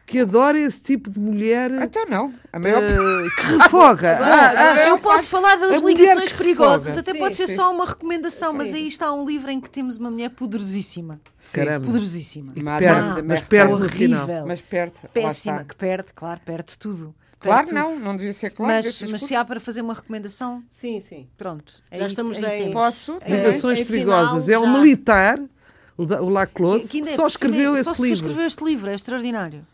que adora esse tipo de mulher Então não. A maior eh, que refoga. [laughs] Ah, ah, eu posso falar das ligações que perigosas, até Sim, pode ser sim. só uma recomendação, mas aí está um livro em que temos uma mulher poderosíssima. Caramba. Poderosíssima. Perde, de mas perde no final. Horrível. Mas perde. Péssima, que perde, claro, perde tudo. Claro, tudo. não. Não devia ser claro. Mas, ser mas se há para fazer uma recomendação, Sim, sim. pronto. Já aí- estamos aí temos. Posso? Aí Ligações Em perigosas. final, É um já. militar, o, Laclos, Que é- só escreveu só esse se livro. escreveu este livro, é extraordinário.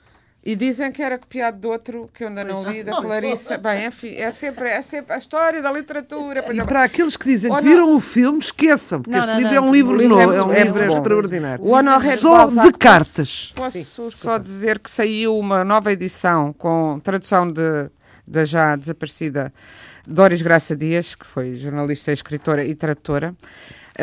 E dizem que era copiado de outro que eu ainda não li, da Clarissa. Bem, enfim, é sempre, é sempre a história da literatura. E é, para aqueles que dizem que viram o filme, esqueçam, porque Não, este não, livro não, é um livro é novo, é um é livro extraordinário. O Honoré Só de cartas. Posso só dizer que saiu uma nova edição com tradução de, da já desaparecida Doris Graça Dias, que foi jornalista, escritora e tradutora,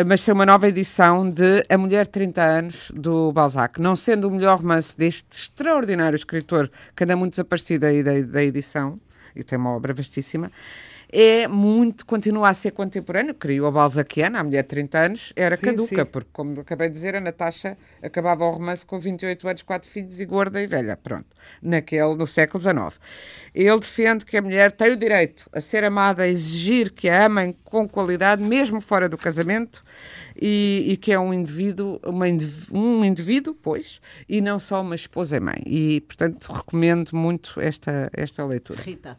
mas saiu uma nova edição de A Mulher de 30 Anos, do Balzac. Não sendo o melhor romance deste extraordinário escritor, que anda muito desaparecido aí da, da edição, e tem uma obra vastíssima, é muito, continua a ser contemporâneo, criou a Balzaciana, a mulher de 30 anos, era Sim, caduca, sim. porque, como acabei de dizer, a Natasha acabava o romance com 28 anos, quatro filhos e gorda e velha, pronto, naquele, no século XIX. Ele defende que a mulher tem o direito a ser amada, a exigir que a amem com qualidade, mesmo fora do casamento, e, e que é um indivíduo, uma indiv- um indivíduo, pois, e não só uma esposa e mãe. E, portanto, recomendo muito esta, esta leitura. Rita.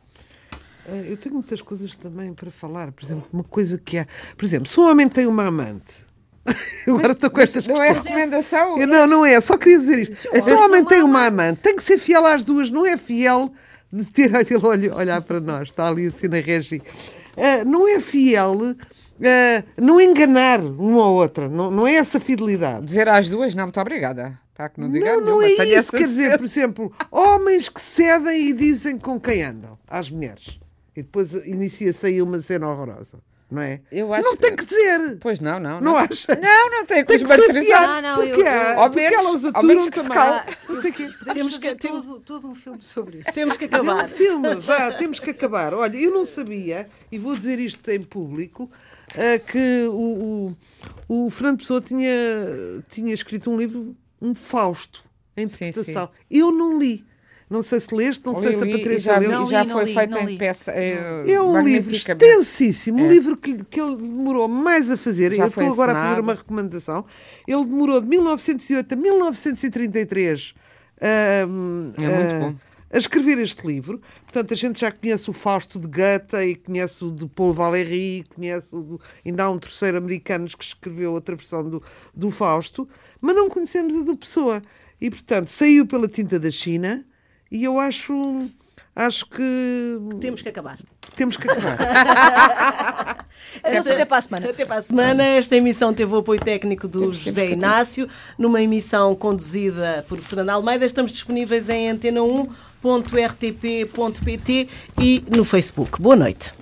Ah, Eu tenho muitas coisas também para falar. Por exemplo, uma coisa que há. Por exemplo, se um homem tem uma amante. [laughs] Eu Agora estou com estas Não é recomendação? Eu, não, não é. Só queria dizer isto. Se um homem tem uma amante, tem que ser fiel às duas. Não é fiel de ter [laughs] aquele olho olhar para nós. Está ali assim na regi. Ah, não é fiel. ah, não enganar uma ou outra. Não, não é essa fidelidade. Dizer às duas, não, muito obrigada. Tá, que não diga Não, não nenhuma. é isso. Quer dizer, por exemplo, homens que cedem e dizem com quem andam às mulheres. E depois inicia-se aí uma cena horrorosa. Não é? Eu acho não tem que- dizer. Pois não, não. Não acha? Não, não tem que Tem que fiel. Ah, não, porque eu- há- eu- Ao porque menos- elas aturam que se também. Não. Podemos fazer que- todo, todo um filme sobre isso. Temos que É um acabar. filme, vá, temos que acabar. Olha, eu não sabia, e vou dizer isto em público, ah, que o, o, o Fernando Pessoa tinha, tinha escrito um livro, um Fausto, em Sim, interpretação. Eu não li. Não sei se leste, não sei se a Patrícia já, leu. Não já li, não foi li, feita em li. peça. É, É um livro extensíssimo, um É. livro que, que ele demorou mais a fazer. Já Eu foi estou agora a fazer uma recomendação. Ele demorou de 1908 a 1933 ahm, É muito a- bom. a escrever este livro. Portanto, a gente já conhece o Fausto de Goethe e conhece o de Paul Valéry, conhece o do, ainda há um terceiro americano que escreveu outra versão do, do Fausto, mas não conhecemos a do Pessoa. E, portanto, saiu pela tinta da China e eu acho, acho que Temos que acabar. temos que acabar. [laughs] Adeus, até para a semana. Até para a semana. Esta emissão teve o apoio técnico do José Inácio, numa emissão conduzida por Fernando Almeida. Estamos disponíveis em antena1.rtp.pt e no Facebook. Boa noite.